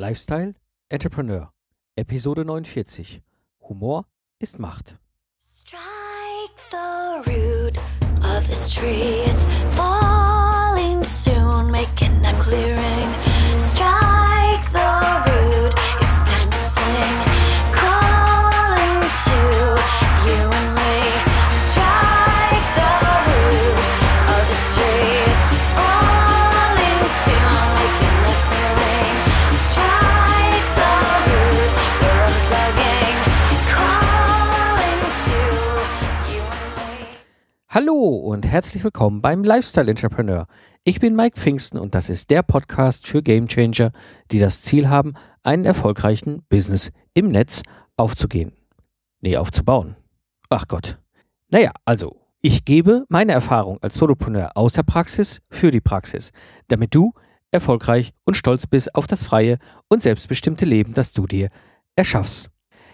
Lifestyle Entrepreneur Episode 49 Humor ist Macht. Strike the root of this tree. Falling soon, making a clearing. Strike Hallo und herzlich willkommen beim Lifestyle Entrepreneur. Ich bin Mike Pfingsten und das ist der Podcast für Gamechanger, die das Ziel haben, einen erfolgreichen Business im Netz aufzugehen. Nee, aufzubauen. Ach Gott. Naja, also, ich gebe meine Erfahrung als Solopreneur aus der Praxis für die Praxis, damit du erfolgreich und stolz bist auf das freie und selbstbestimmte Leben, das du dir erschaffst.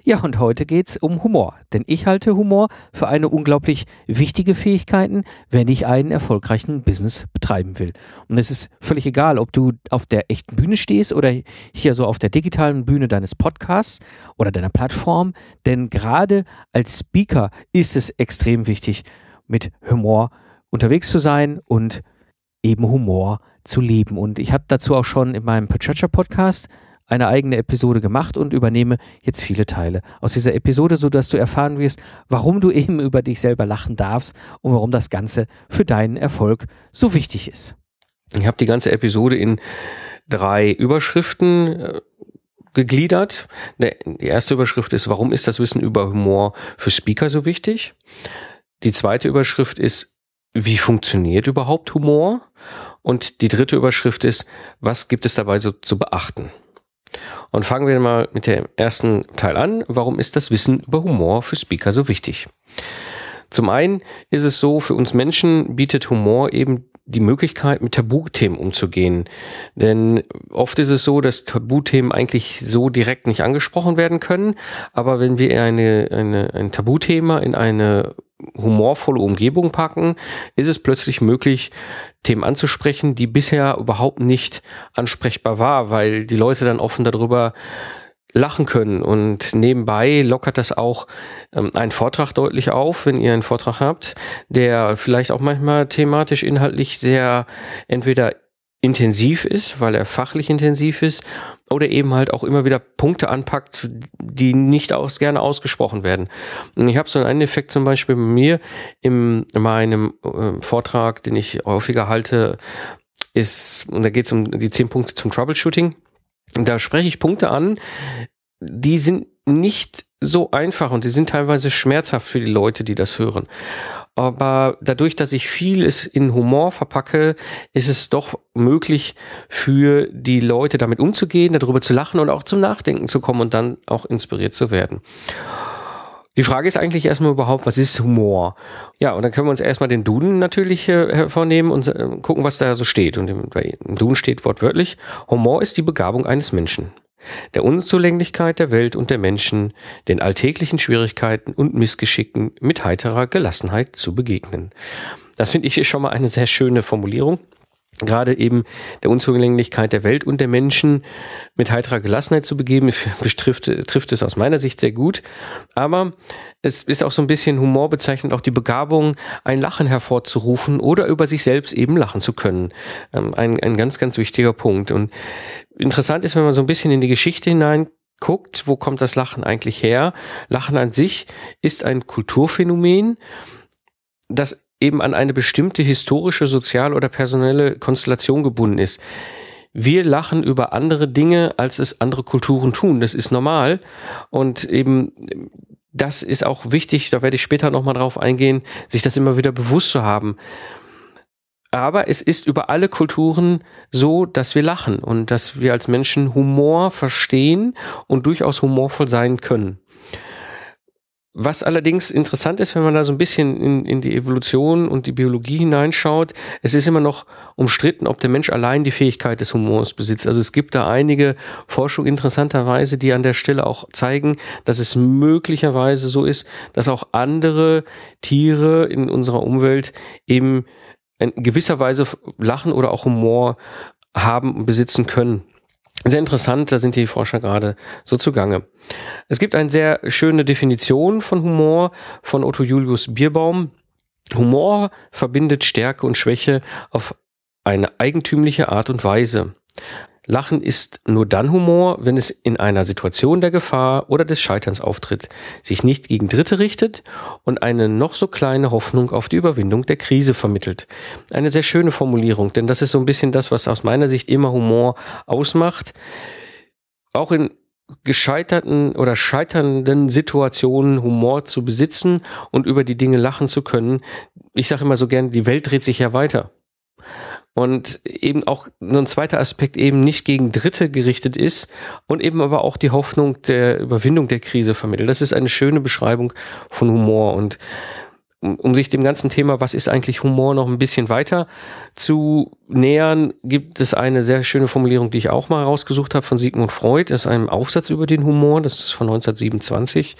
Ja, und heute geht's um Humor, denn ich halte Humor für eine unglaublich wichtige Fähigkeit, wenn ich einen erfolgreichen Business betreiben will. Und es ist völlig egal, ob du auf der echten Bühne stehst oder hier so auf der digitalen Bühne deines Podcasts oder deiner Plattform, denn gerade als Speaker ist es extrem wichtig, mit Humor unterwegs zu sein und eben Humor zu leben. Und ich habe dazu auch schon in meinem Pachacha Podcast eine eigene Episode gemacht und übernehme jetzt viele Teile aus dieser Episode, sodass du erfahren wirst, warum du eben über dich selber lachen darfst und warum das Ganze für deinen Erfolg so wichtig ist. Ich habe die ganze Episode in drei Überschriften äh, gegliedert. Der, die erste Überschrift ist, warum ist das Wissen über Humor für Speaker so wichtig? Die zweite Überschrift ist, wie funktioniert überhaupt Humor? Und die dritte Überschrift ist, was gibt es dabei so zu beachten? Und fangen wir mal mit dem ersten Teil an. Warum ist das Wissen über Humor für Speaker so wichtig? Zum einen ist es so, für uns Menschen bietet Humor eben die Möglichkeit, mit Tabuthemen umzugehen. Denn oft ist es so, dass Tabuthemen eigentlich so direkt nicht angesprochen werden können. Aber wenn wir eine, eine, ein Tabuthema in eine humorvolle Umgebung packen, ist es plötzlich möglich, Themen anzusprechen, die bisher überhaupt nicht ansprechbar war, weil die Leute dann offen darüber lachen können. Und nebenbei lockert das auch ähm, einen Vortrag deutlich auf, wenn ihr einen Vortrag habt, der vielleicht auch manchmal thematisch, inhaltlich sehr entweder intensiv ist, weil er fachlich intensiv ist, oder eben halt auch immer wieder Punkte anpackt, die nicht aus, gerne ausgesprochen werden. Und ich habe so einen Effekt zum Beispiel bei mir in meinem äh, Vortrag, den ich häufiger halte, ist, und da geht es um die zehn Punkte zum Troubleshooting. Da spreche ich Punkte an, die sind nicht so einfach und die sind teilweise schmerzhaft für die Leute, die das hören. Aber dadurch, dass ich vieles in Humor verpacke, ist es doch möglich für die Leute damit umzugehen, darüber zu lachen und auch zum Nachdenken zu kommen und dann auch inspiriert zu werden. Die Frage ist eigentlich erstmal überhaupt, was ist Humor? Ja, und dann können wir uns erstmal den Duden natürlich äh, hervornehmen und äh, gucken, was da so steht. Und im, im Duden steht wortwörtlich, Humor ist die Begabung eines Menschen der Unzulänglichkeit der Welt und der Menschen, den alltäglichen Schwierigkeiten und Missgeschicken mit heiterer Gelassenheit zu begegnen. Das finde ich schon mal eine sehr schöne Formulierung. Gerade eben der Unzulänglichkeit der Welt und der Menschen mit heiterer Gelassenheit zu begeben, betrifft, trifft es aus meiner Sicht sehr gut. Aber es ist auch so ein bisschen Humor bezeichnet, auch die Begabung, ein Lachen hervorzurufen oder über sich selbst eben lachen zu können. Ähm, ein, ein ganz, ganz wichtiger Punkt. Und interessant ist, wenn man so ein bisschen in die Geschichte hinein guckt, wo kommt das Lachen eigentlich her? Lachen an sich ist ein Kulturphänomen, das eben an eine bestimmte historische, soziale oder personelle Konstellation gebunden ist. Wir lachen über andere Dinge, als es andere Kulturen tun. Das ist normal. Und eben das ist auch wichtig, da werde ich später nochmal drauf eingehen, sich das immer wieder bewusst zu haben. Aber es ist über alle Kulturen so, dass wir lachen und dass wir als Menschen Humor verstehen und durchaus humorvoll sein können. Was allerdings interessant ist, wenn man da so ein bisschen in, in die Evolution und die Biologie hineinschaut, es ist immer noch umstritten, ob der Mensch allein die Fähigkeit des Humors besitzt. Also es gibt da einige Forschung interessanterweise, die an der Stelle auch zeigen, dass es möglicherweise so ist, dass auch andere Tiere in unserer Umwelt eben in gewisser Weise Lachen oder auch Humor haben und besitzen können. Sehr interessant, da sind die Forscher gerade so zugange. Es gibt eine sehr schöne Definition von Humor von Otto Julius Bierbaum. Humor verbindet Stärke und Schwäche auf eine eigentümliche Art und Weise. Lachen ist nur dann Humor, wenn es in einer Situation der Gefahr oder des Scheiterns auftritt, sich nicht gegen Dritte richtet und eine noch so kleine Hoffnung auf die Überwindung der Krise vermittelt. Eine sehr schöne Formulierung, denn das ist so ein bisschen das, was aus meiner Sicht immer Humor ausmacht. Auch in gescheiterten oder scheiternden Situationen Humor zu besitzen und über die Dinge lachen zu können. Ich sage immer so gern, die Welt dreht sich ja weiter und eben auch so ein zweiter Aspekt eben nicht gegen Dritte gerichtet ist und eben aber auch die Hoffnung der Überwindung der Krise vermittelt. Das ist eine schöne Beschreibung von Humor und um, sich dem ganzen Thema, was ist eigentlich Humor, noch ein bisschen weiter zu nähern, gibt es eine sehr schöne Formulierung, die ich auch mal rausgesucht habe von Sigmund Freud. Das ist ein Aufsatz über den Humor, das ist von 1927.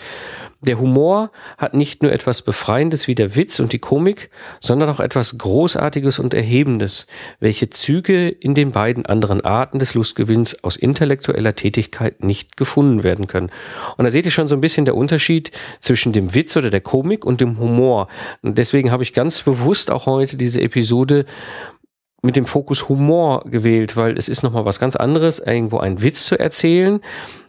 Der Humor hat nicht nur etwas Befreiendes wie der Witz und die Komik, sondern auch etwas Großartiges und Erhebendes, welche Züge in den beiden anderen Arten des Lustgewinns aus intellektueller Tätigkeit nicht gefunden werden können. Und da seht ihr schon so ein bisschen der Unterschied zwischen dem Witz oder der Komik und dem Humor. Und deswegen habe ich ganz bewusst auch heute diese Episode mit dem Fokus Humor gewählt, weil es ist nochmal was ganz anderes, irgendwo einen Witz zu erzählen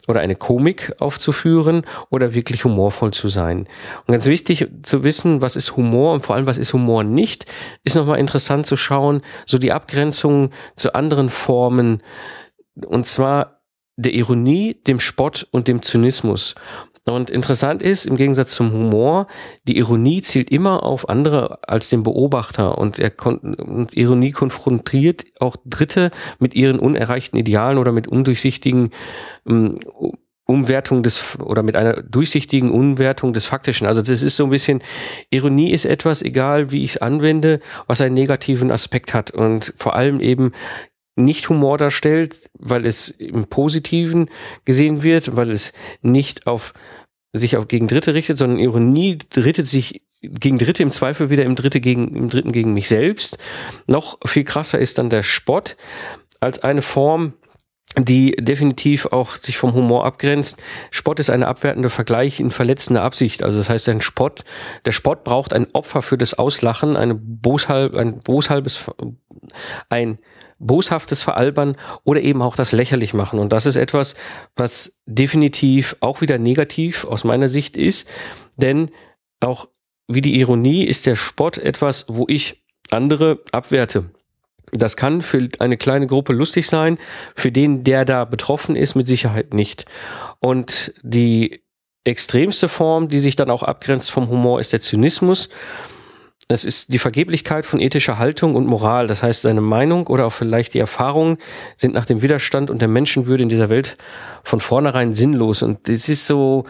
oder eine Komik aufzuführen oder wirklich humorvoll zu sein. Und ganz wichtig zu wissen, was ist Humor und vor allem, was ist Humor nicht, ist nochmal interessant zu schauen, so die Abgrenzung zu anderen Formen, und zwar der Ironie, dem Spott und dem Zynismus. Und interessant ist, im Gegensatz zum Humor, die Ironie zielt immer auf andere als den Beobachter und, er und Ironie konfrontiert auch Dritte mit ihren unerreichten Idealen oder mit undurchsichtigen ähm, Umwertung des oder mit einer durchsichtigen Umwertung des Faktischen. Also das ist so ein bisschen, Ironie ist etwas, egal wie ich es anwende, was einen negativen Aspekt hat und vor allem eben nicht Humor darstellt, weil es im Positiven gesehen wird, weil es nicht auf sich auch gegen Dritte richtet, sondern Ironie richtet sich gegen Dritte im Zweifel wieder im Dritte gegen, im Dritten gegen mich selbst. Noch viel krasser ist dann der Spott als eine Form, die definitiv auch sich vom Humor abgrenzt. Spott ist eine abwertende Vergleich in verletzender Absicht. Also das heißt, ein Spott, der Spott braucht ein Opfer für das Auslachen, eine boshalb, ein boshalbes, ein boshaftes Veralbern oder eben auch das lächerlich machen. Und das ist etwas, was definitiv auch wieder negativ aus meiner Sicht ist, denn auch wie die Ironie ist der Spott etwas, wo ich andere abwerte. Das kann für eine kleine Gruppe lustig sein, für den, der da betroffen ist, mit Sicherheit nicht. Und die extremste Form, die sich dann auch abgrenzt vom Humor, ist der Zynismus. Das ist die Vergeblichkeit von ethischer Haltung und Moral. Das heißt, seine Meinung oder auch vielleicht die Erfahrungen sind nach dem Widerstand und der Menschenwürde in dieser Welt von vornherein sinnlos. Und das ist so,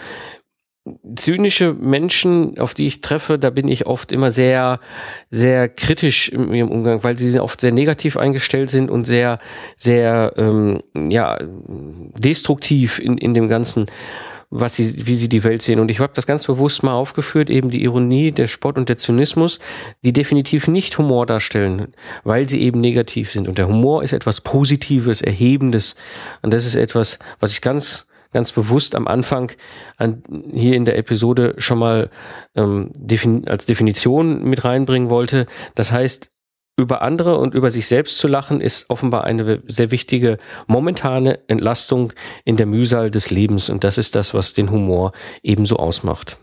zynische Menschen, auf die ich treffe, da bin ich oft immer sehr, sehr kritisch im, im Umgang, weil sie oft sehr negativ eingestellt sind und sehr, sehr, ähm, ja, destruktiv in, in dem Ganzen was sie, wie sie die Welt sehen. Und ich habe das ganz bewusst mal aufgeführt, eben die Ironie, der Spott und der Zynismus, die definitiv nicht Humor darstellen, weil sie eben negativ sind. Und der Humor ist etwas Positives, Erhebendes. Und das ist etwas, was ich ganz ganz bewusst am Anfang an, hier in der Episode schon mal ähm, defin als Definition mit reinbringen wollte. Das heißt, über andere und über sich selbst zu lachen, ist offenbar eine sehr wichtige momentane Entlastung in der Mühsal des Lebens. Und das ist das, was den Humor ebenso ausmacht.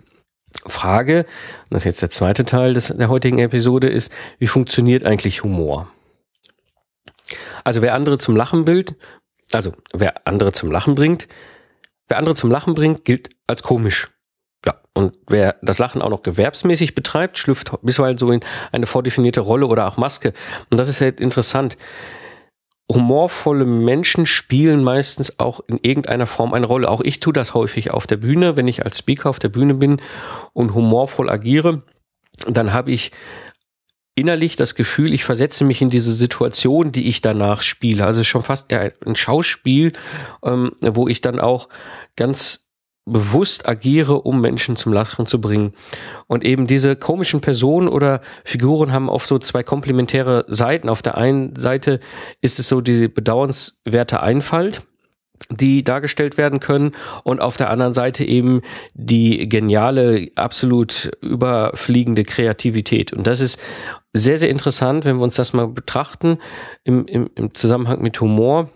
Frage, das ist jetzt der zweite Teil des, der heutigen Episode, ist, wie funktioniert eigentlich Humor? Also wer andere zum Lachen bringt, also wer andere zum Lachen bringt, wer andere zum Lachen bringt, gilt als komisch. Und wer das Lachen auch noch gewerbsmäßig betreibt, schlüpft bisweilen so in eine vordefinierte Rolle oder auch Maske. Und das ist halt interessant. Humorvolle Menschen spielen meistens auch in irgendeiner Form eine Rolle. Auch ich tue das häufig auf der Bühne, wenn ich als Speaker auf der Bühne bin und humorvoll agiere, dann habe ich innerlich das Gefühl, ich versetze mich in diese Situation, die ich danach spiele. Also schon fast ein Schauspiel, ähm, wo ich dann auch ganz bewusst agiere, um Menschen zum Lachen zu bringen. Und eben diese komischen Personen oder Figuren haben oft so zwei komplementäre Seiten. Auf der einen Seite ist es so diese bedauernswerte Einfalt die dargestellt werden können und auf der anderen Seite eben die geniale, absolut überfliegende Kreativität. Und das ist sehr, sehr interessant, wenn wir uns das mal betrachten im, im, im Zusammenhang mit Humor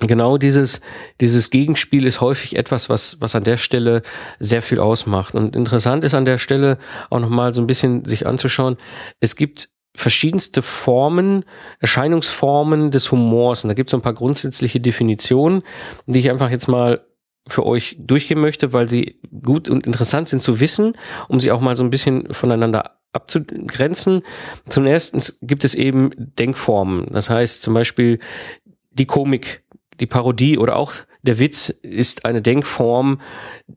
genau dieses, dieses Gegenspiel ist häufig etwas, was, was an der Stelle sehr viel ausmacht. Und interessant ist an der Stelle auch nochmal so ein bisschen sich anzuschauen. Es gibt verschiedenste Formen, Erscheinungsformen des Humors. Und da gibt es so ein paar grundsätzliche Definitionen, die ich einfach jetzt mal für euch durchgehen möchte, weil sie gut und interessant sind zu wissen, um sie auch mal so ein bisschen voneinander abzugrenzen. Zum ersten gibt es eben Denkformen. Das heißt zum Beispiel die Komik, die Parodie oder auch der Witz ist eine Denkform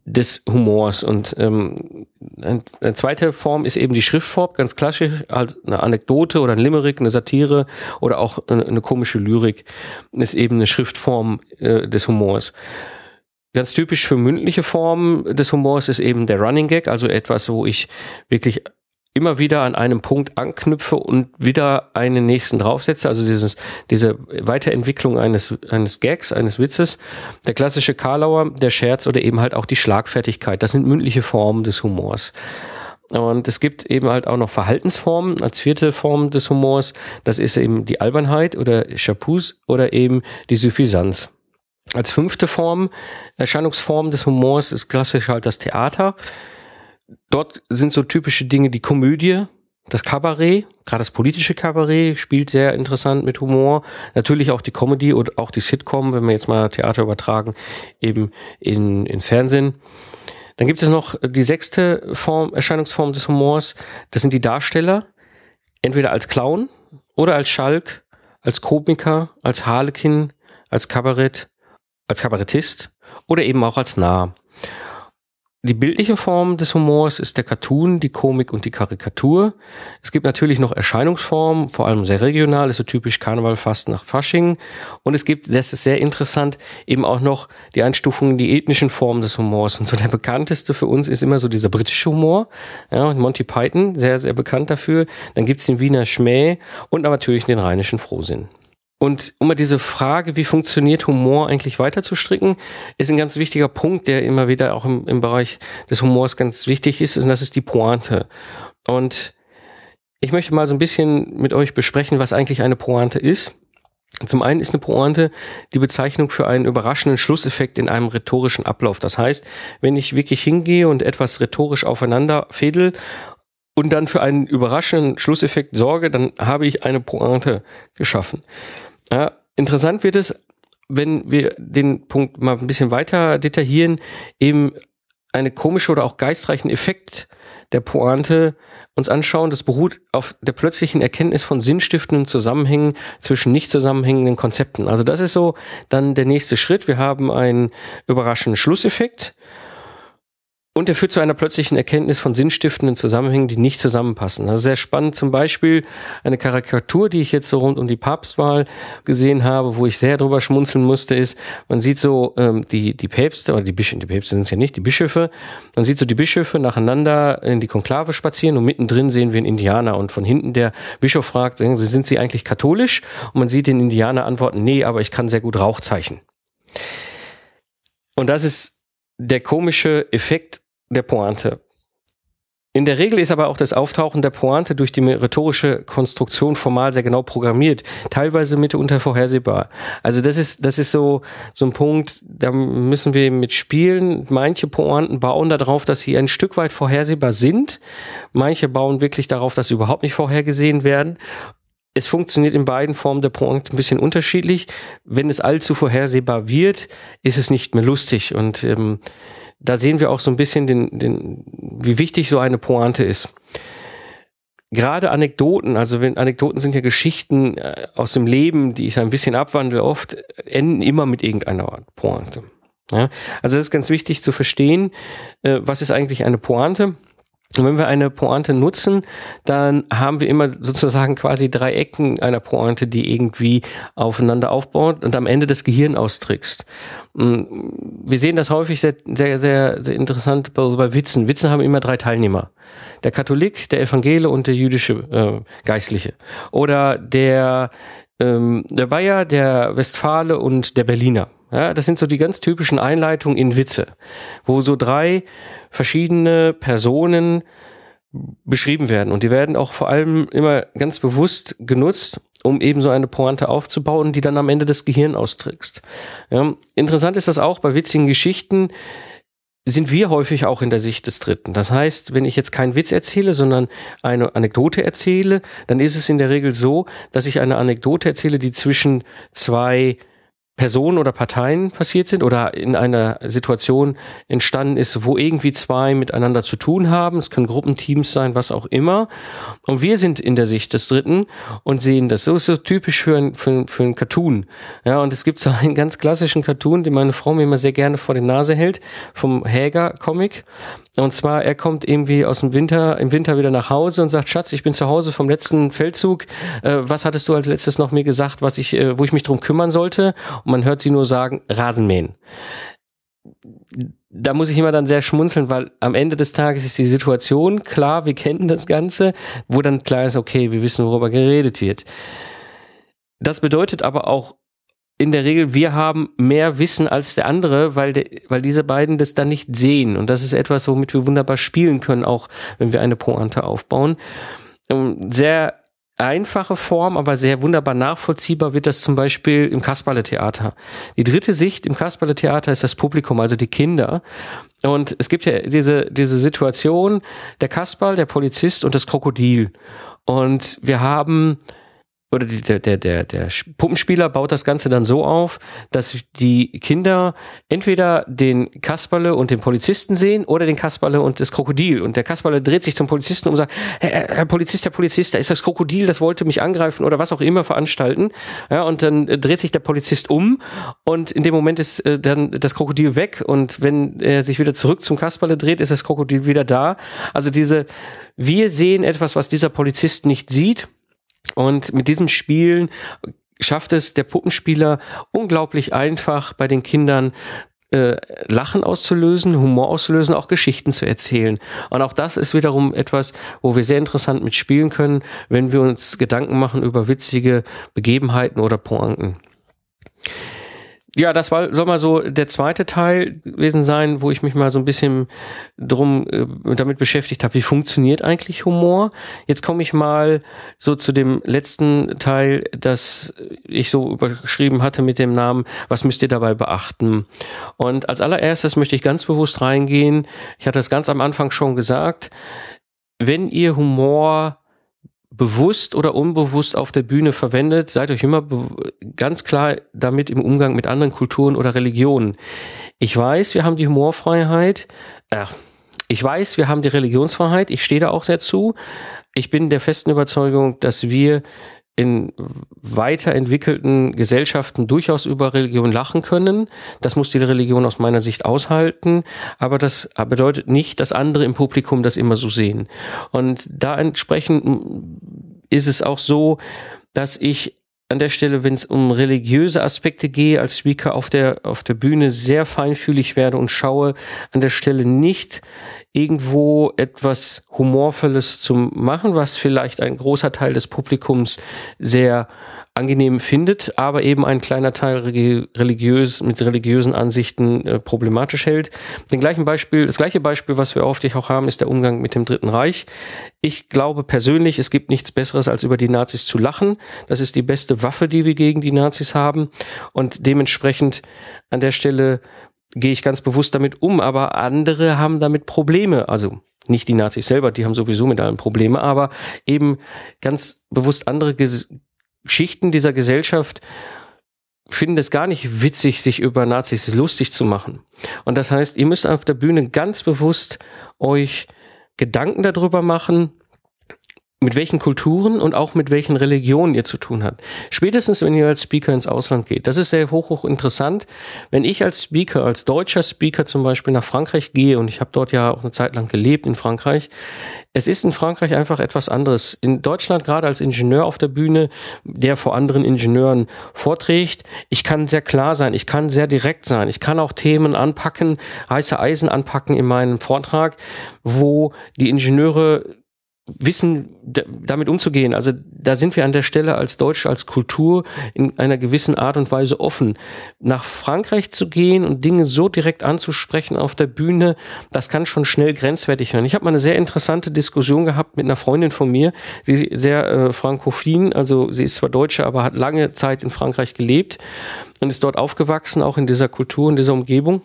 des Humors. Und ähm, eine zweite Form ist eben die Schriftform, ganz klassisch, halt eine Anekdote oder ein Limerick, eine Satire oder auch eine, eine komische Lyrik ist eben eine Schriftform äh, des Humors. Ganz typisch für mündliche Formen des Humors ist eben der Running Gag, also etwas, wo ich wirklich immer wieder an einem Punkt anknüpfe und wieder einen nächsten draufsetze, also dieses, diese Weiterentwicklung eines, eines Gags, eines Witzes. Der klassische Karlauer, der Scherz oder eben halt auch die Schlagfertigkeit. Das sind mündliche Formen des Humors. Und es gibt eben halt auch noch Verhaltensformen als vierte Form des Humors. Das ist eben die Albernheit oder Chapeaus oder eben die Suffisanz. Als fünfte Form, Erscheinungsform des Humors ist klassisch halt das Theater dort sind so typische Dinge die Komödie, das Kabarett, gerade das politische Kabarett spielt sehr interessant mit Humor. Natürlich auch die Comedy und auch die Sitcom, wenn wir jetzt mal Theater übertragen, eben in, ins Fernsehen. Dann gibt es noch die sechste Form, Erscheinungsform des Humors. Das sind die Darsteller. Entweder als Clown oder als Schalk, als Komiker, als Harlekin, als Kabarett, als Kabarettist oder eben auch als Narr. Die bildliche Form des Humors ist der Cartoon, die Komik und die Karikatur. Es gibt natürlich noch Erscheinungsformen, vor allem sehr regional, ist so typisch Karneval fast nach Fasching. Und es gibt, das ist sehr interessant, eben auch noch die Einstufungen, die ethnischen Formen des Humors. Und so der bekannteste für uns ist immer so dieser britische Humor. Ja, Monty Python, sehr, sehr bekannt dafür. Dann gibt's den Wiener Schmäh und natürlich den rheinischen Frohsinn. Und um mal diese Frage, wie funktioniert Humor eigentlich weiterzustricken, ist ein ganz wichtiger Punkt, der immer wieder auch im, im Bereich des Humors ganz wichtig ist, und das ist die Pointe. Und ich möchte mal so ein bisschen mit euch besprechen, was eigentlich eine Pointe ist. Zum einen ist eine Pointe die Bezeichnung für einen überraschenden Schlusseffekt in einem rhetorischen Ablauf. Das heißt, wenn ich wirklich hingehe und etwas rhetorisch aufeinander fädel und dann für einen überraschenden Schlusseffekt sorge, dann habe ich eine Pointe geschaffen. Ja, interessant wird es, wenn wir den Punkt mal ein bisschen weiter detaillieren, eben eine komische oder auch geistreichen Effekt der Pointe uns anschauen. Das beruht auf der plötzlichen Erkenntnis von sinnstiftenden Zusammenhängen zwischen nicht zusammenhängenden Konzepten. Also das ist so dann der nächste Schritt. Wir haben einen überraschenden Schlusseffekt und er führt zu einer plötzlichen Erkenntnis von sinnstiftenden Zusammenhängen, die nicht zusammenpassen. Also sehr spannend zum Beispiel eine Karikatur, die ich jetzt so rund um die Papstwahl gesehen habe, wo ich sehr drüber schmunzeln musste, ist, man sieht so ähm, die, die Päpste, oder die Bischöfe, die Päpste sind es ja nicht, die Bischöfe, man sieht so die Bischöfe nacheinander in die Konklave spazieren und mittendrin sehen wir einen Indianer und von hinten der Bischof fragt, sagen Sie, sind Sie eigentlich katholisch? Und man sieht den Indianer antworten, nee, aber ich kann sehr gut Rauchzeichen. Und das ist der komische Effekt der Pointe. In der Regel ist aber auch das Auftauchen der Pointe durch die rhetorische Konstruktion formal sehr genau programmiert, teilweise mitunter vorhersehbar. Also das ist, das ist so, so ein Punkt, da müssen wir mit spielen. Manche Pointen bauen darauf, dass sie ein Stück weit vorhersehbar sind. Manche bauen wirklich darauf, dass sie überhaupt nicht vorhergesehen werden es funktioniert in beiden Formen der Pointe ein bisschen unterschiedlich. Wenn es allzu vorhersehbar wird, ist es nicht mehr lustig. Und ähm, da sehen wir auch so ein bisschen den, den, wie wichtig so eine Pointe ist. Gerade Anekdoten, also wenn Anekdoten sind ja Geschichten äh, aus dem Leben, die ich ein bisschen abwandle, oft enden immer mit irgendeiner Pointe. Ja? Also es ist ganz wichtig zu verstehen, äh, was ist eigentlich eine Pointe und wenn wir eine Pointe nutzen, dann haben wir immer sozusagen quasi drei Ecken einer Pointe, die irgendwie aufeinander aufbaut und am Ende das Gehirn austrickst. Mm, wir sehen das häufig sehr, sehr, sehr, sehr interessant bei, Witzen. Witzen haben immer drei Teilnehmer. Der Katholik, der Evangele und der jüdische äh, Geistliche. Oder der, ähm, der Bayer, der Westfale und der Berliner. Ja, das sind so die ganz typischen Einleitungen in Witze, wo so drei verschiedene Personen beschrieben werden. Und die werden auch vor allem immer ganz bewusst genutzt, um eben so eine Pointe aufzubauen, die dann am Ende das Gehirn austrickst. Ja, interessant ist das auch bei witzigen Geschichten, sind wir häufig auch in der Sicht des Dritten. Das heißt, wenn ich jetzt keinen Witz erzähle, sondern eine Anekdote erzähle, dann ist es in der Regel so, dass ich eine Anekdote erzähle, die zwischen zwei Personen oder Parteien passiert sind oder in einer Situation entstanden ist, wo irgendwie zwei miteinander zu tun haben. Es können Gruppenteams sein, was auch immer. Und wir sind in der Sicht des Dritten und sehen das. So ist so typisch für ein, für, für ein Cartoon. Ja, und es gibt so einen ganz klassischen Cartoon, den meine Frau mir immer sehr gerne vor die Nase hält, vom Häger-Comic. Und zwar, er kommt irgendwie aus dem Winter, im Winter wieder nach Hause und sagt, Schatz, ich bin zu Hause vom letzten Feldzug. Äh, was hattest du als letztes noch mir gesagt, was ich, äh, wo ich mich drum kümmern sollte? Man hört sie nur sagen, Rasenmähen. Da muss ich immer dann sehr schmunzeln, weil am Ende des Tages ist die Situation klar, wir kennen das Ganze, wo dann klar ist, okay, wir wissen, worüber geredet wird. Das bedeutet aber auch in der Regel, wir haben mehr Wissen als der andere, weil, de, weil diese beiden das dann nicht sehen. Und das ist etwas, womit wir wunderbar spielen können, auch wenn wir eine Pointe aufbauen. Ähm, sehr einfache Form, aber sehr wunderbar nachvollziehbar wird das zum Beispiel im Kasperle-Theater. Die dritte Sicht im Kasperle-Theater ist das Publikum, also die Kinder. Und es gibt ja diese, diese Situation, der Kasperl, der Polizist und das Krokodil. Und wir haben oder die, der, der, der, der Puppenspieler baut das Ganze dann so auf, dass die Kinder entweder den Kasperle und den Polizisten sehen oder den Kasperle und das Krokodil. Und der Kasperle dreht sich zum Polizisten und sagt, Herr, Herr Polizist, Herr Polizist, da ist das Krokodil, das wollte mich angreifen oder was auch immer veranstalten. Ja, und dann dreht sich der Polizist um und in dem Moment ist äh, dann das Krokodil weg und wenn er sich wieder zurück zum Kasperle dreht, ist das Krokodil wieder da. Also diese, wir sehen etwas, was dieser Polizist nicht sieht und mit diesem Spielen schafft es der Puppenspieler unglaublich einfach bei den Kindern äh, Lachen auszulösen, Humor auszulösen, auch Geschichten zu erzählen. Und auch das ist wiederum etwas, wo wir sehr interessant mitspielen können, wenn wir uns Gedanken machen über witzige Begebenheiten oder Pointen ja, das war, soll mal so der zweite Teil gewesen sein, wo ich mich mal so ein bisschen drum äh, damit beschäftigt habe, wie funktioniert eigentlich Humor. Jetzt komme ich mal so zu dem letzten Teil, das ich so überschrieben hatte mit dem Namen, was müsst ihr dabei beachten? Und als allererstes möchte ich ganz bewusst reingehen. Ich hatte es ganz am Anfang schon gesagt. Wenn ihr Humor bewusst oder unbewusst auf der Bühne verwendet, seid euch immer ganz klar damit im Umgang mit anderen Kulturen oder Religionen. Ich weiß, wir haben die Humorfreiheit. Äh, ich weiß, wir haben die Religionsfreiheit. Ich stehe da auch sehr zu. Ich bin der festen Überzeugung, dass wir in weiterentwickelten Gesellschaften durchaus über Religion lachen können. Das muss die Religion aus meiner Sicht aushalten, aber das bedeutet nicht, dass andere im Publikum das immer so sehen. Und da entsprechend ist es auch so, dass ich an der Stelle, wenn es um religiöse Aspekte gehe, als Speaker auf der, auf der Bühne sehr feinfühlig werde und schaue an der Stelle nicht irgendwo etwas Humorvolles zu machen, was vielleicht ein großer Teil des Publikums sehr angenehm findet, aber eben ein kleiner Teil religiös mit religiösen Ansichten äh, problematisch hält. Den gleichen Beispiel, das gleiche Beispiel, was wir oft auch haben, ist der Umgang mit dem Dritten Reich. Ich glaube persönlich, es gibt nichts Besseres, als über die Nazis zu lachen. Das ist die beste Waffe, die wir gegen die Nazis haben. Und dementsprechend an der Stelle gehe ich ganz bewusst damit um, aber andere haben damit Probleme. Also nicht die Nazis selber, die haben sowieso mit allem Probleme, aber eben ganz bewusst andere Schichten dieser Gesellschaft finden es gar nicht witzig, sich über Nazis lustig zu machen. Und das heißt, ihr müsst auf der Bühne ganz bewusst euch Gedanken darüber machen, mit welchen Kulturen und auch mit welchen Religionen ihr zu tun habt. Spätestens, wenn ihr als Speaker ins Ausland geht. Das ist sehr hoch, hoch interessant. Wenn ich als Speaker, als deutscher Speaker zum Beispiel nach Frankreich gehe, und ich habe dort ja auch eine Zeit lang gelebt in Frankreich, es ist in Frankreich einfach etwas anderes. In Deutschland, gerade als Ingenieur auf der Bühne, der vor anderen Ingenieuren vorträgt, ich kann sehr klar sein, ich kann sehr direkt sein, ich kann auch Themen anpacken, heiße Eisen anpacken in meinem Vortrag, wo die Ingenieure wissen, damit umzugehen. Also da sind wir an der Stelle als Deutsche, als Kultur in einer gewissen Art und Weise offen. Nach Frankreich zu gehen und Dinge so direkt anzusprechen auf der Bühne, das kann schon schnell grenzwertig werden. Ich habe mal eine sehr interessante Diskussion gehabt mit einer Freundin von mir, sie ist sehr äh, frankophil, also sie ist zwar Deutsche, aber hat lange Zeit in Frankreich gelebt und ist dort aufgewachsen, auch in dieser Kultur, in dieser Umgebung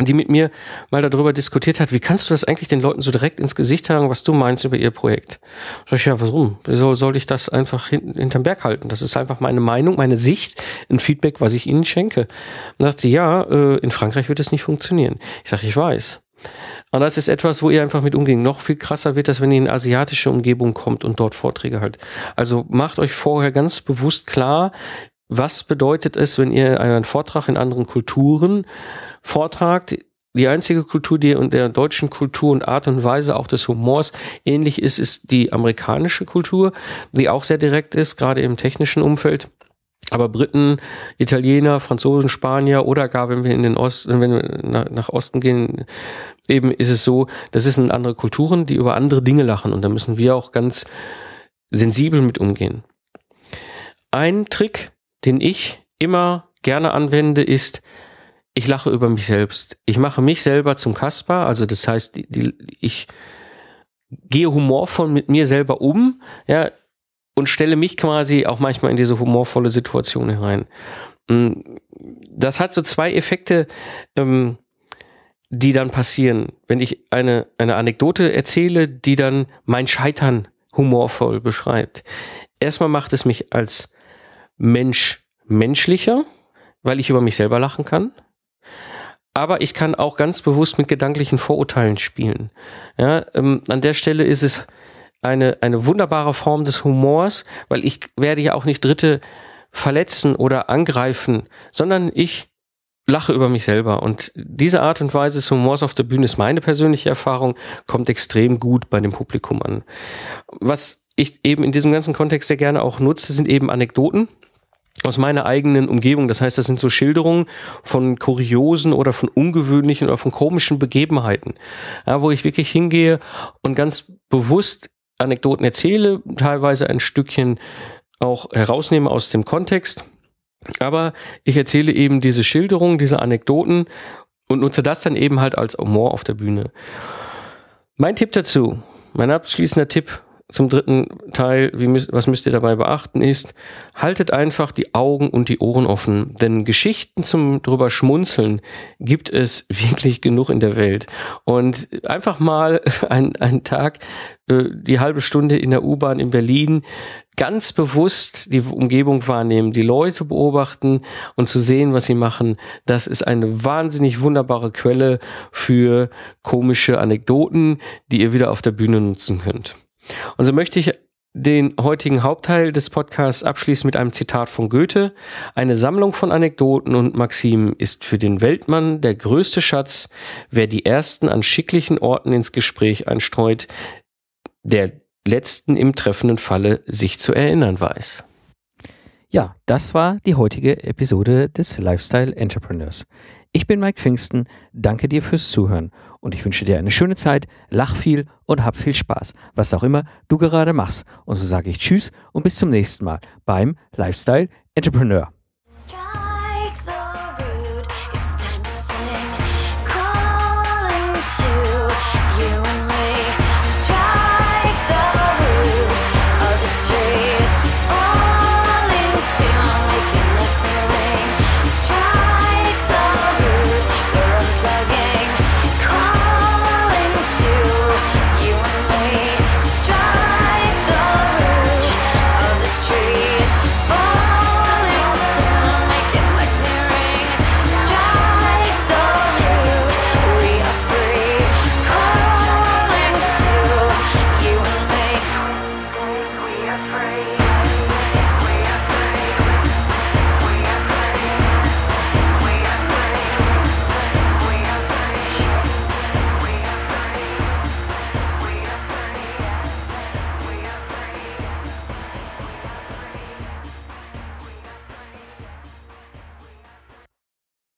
die mit mir mal darüber diskutiert hat, wie kannst du das eigentlich den Leuten so direkt ins Gesicht sagen, was du meinst über ihr Projekt? Sag ich, ja, warum? Wieso soll ich das einfach hin, hinterm Berg halten? Das ist einfach meine Meinung, meine Sicht, ein Feedback, was ich ihnen schenke. Dann sagt sie, ja, äh, in Frankreich wird es nicht funktionieren. Ich sage, ich weiß. Und das ist etwas, wo ihr einfach mit umgehen. Noch viel krasser wird das, wenn ihr in asiatische Umgebung kommt und dort Vorträge halt. Also macht euch vorher ganz bewusst klar, was bedeutet es, wenn ihr einen Vortrag in anderen Kulturen vortragt? Die einzige Kultur, die in der deutschen Kultur und Art und Weise auch des Humors ähnlich ist, ist die amerikanische Kultur, die auch sehr direkt ist, gerade im technischen Umfeld. Aber Briten, Italiener, Franzosen, Spanier oder gar wenn wir in den Osten, wenn wir nach Osten gehen, eben ist es so, das sind andere Kulturen, die über andere Dinge lachen und da müssen wir auch ganz sensibel mit umgehen. Ein Trick, den ich immer gerne anwende, ist, ich lache über mich selbst. Ich mache mich selber zum Kasper, also das heißt, die, die, ich gehe humorvoll mit mir selber um, ja, und stelle mich quasi auch manchmal in diese humorvolle Situation herein. Mm, das hat so zwei Effekte, ähm, die dann passieren, wenn ich eine, eine Anekdote erzähle, die dann mein Scheitern humorvoll beschreibt. Erstmal macht es mich als Mensch menschlicher, weil ich über mich selber lachen kann. Aber ich kann auch ganz bewusst mit gedanklichen Vorurteilen spielen. Ja, ähm, an der Stelle ist es eine, eine wunderbare Form des Humors, weil ich werde ja auch nicht Dritte verletzen oder angreifen, sondern ich lache über mich selber. Und diese Art und Weise des Humors auf der Bühne ist meine persönliche Erfahrung, kommt extrem gut bei dem Publikum an. Was ich eben in diesem ganzen Kontext sehr gerne auch nutze, sind eben Anekdoten aus meiner eigenen Umgebung. Das heißt, das sind so Schilderungen von kuriosen oder von ungewöhnlichen oder von komischen Begebenheiten, ja, wo ich wirklich hingehe und ganz bewusst Anekdoten erzähle, teilweise ein Stückchen auch herausnehme aus dem Kontext. Aber ich erzähle eben diese Schilderungen, diese Anekdoten und nutze das dann eben halt als Humor auf der Bühne. Mein Tipp dazu, mein abschließender Tipp zum dritten Teil, wie, was müsst ihr dabei beachten, ist, haltet einfach die Augen und die Ohren offen, denn Geschichten zum drüber schmunzeln gibt es wirklich genug in der Welt. Und einfach mal einen, einen Tag, äh, die halbe Stunde in der U-Bahn in Berlin, ganz bewusst die Umgebung wahrnehmen, die Leute beobachten und zu sehen, was sie machen, das ist eine wahnsinnig wunderbare Quelle für komische Anekdoten, die ihr wieder auf der Bühne nutzen könnt. Und so möchte ich den heutigen Hauptteil des Podcasts abschließen mit einem Zitat von Goethe. Eine Sammlung von Anekdoten und Maximen ist für den Weltmann der größte Schatz, wer die ersten an schicklichen Orten ins Gespräch einstreut, der letzten im treffenden Falle sich zu erinnern weiß. Ja, das war die heutige Episode des Lifestyle Entrepreneurs. Ich bin Mike Pfingsten, danke dir fürs Zuhören und ich wünsche dir eine schöne Zeit, lach viel und hab viel Spaß, was auch immer du gerade machst. Und so sage ich Tschüss und bis zum nächsten Mal beim Lifestyle Entrepreneur.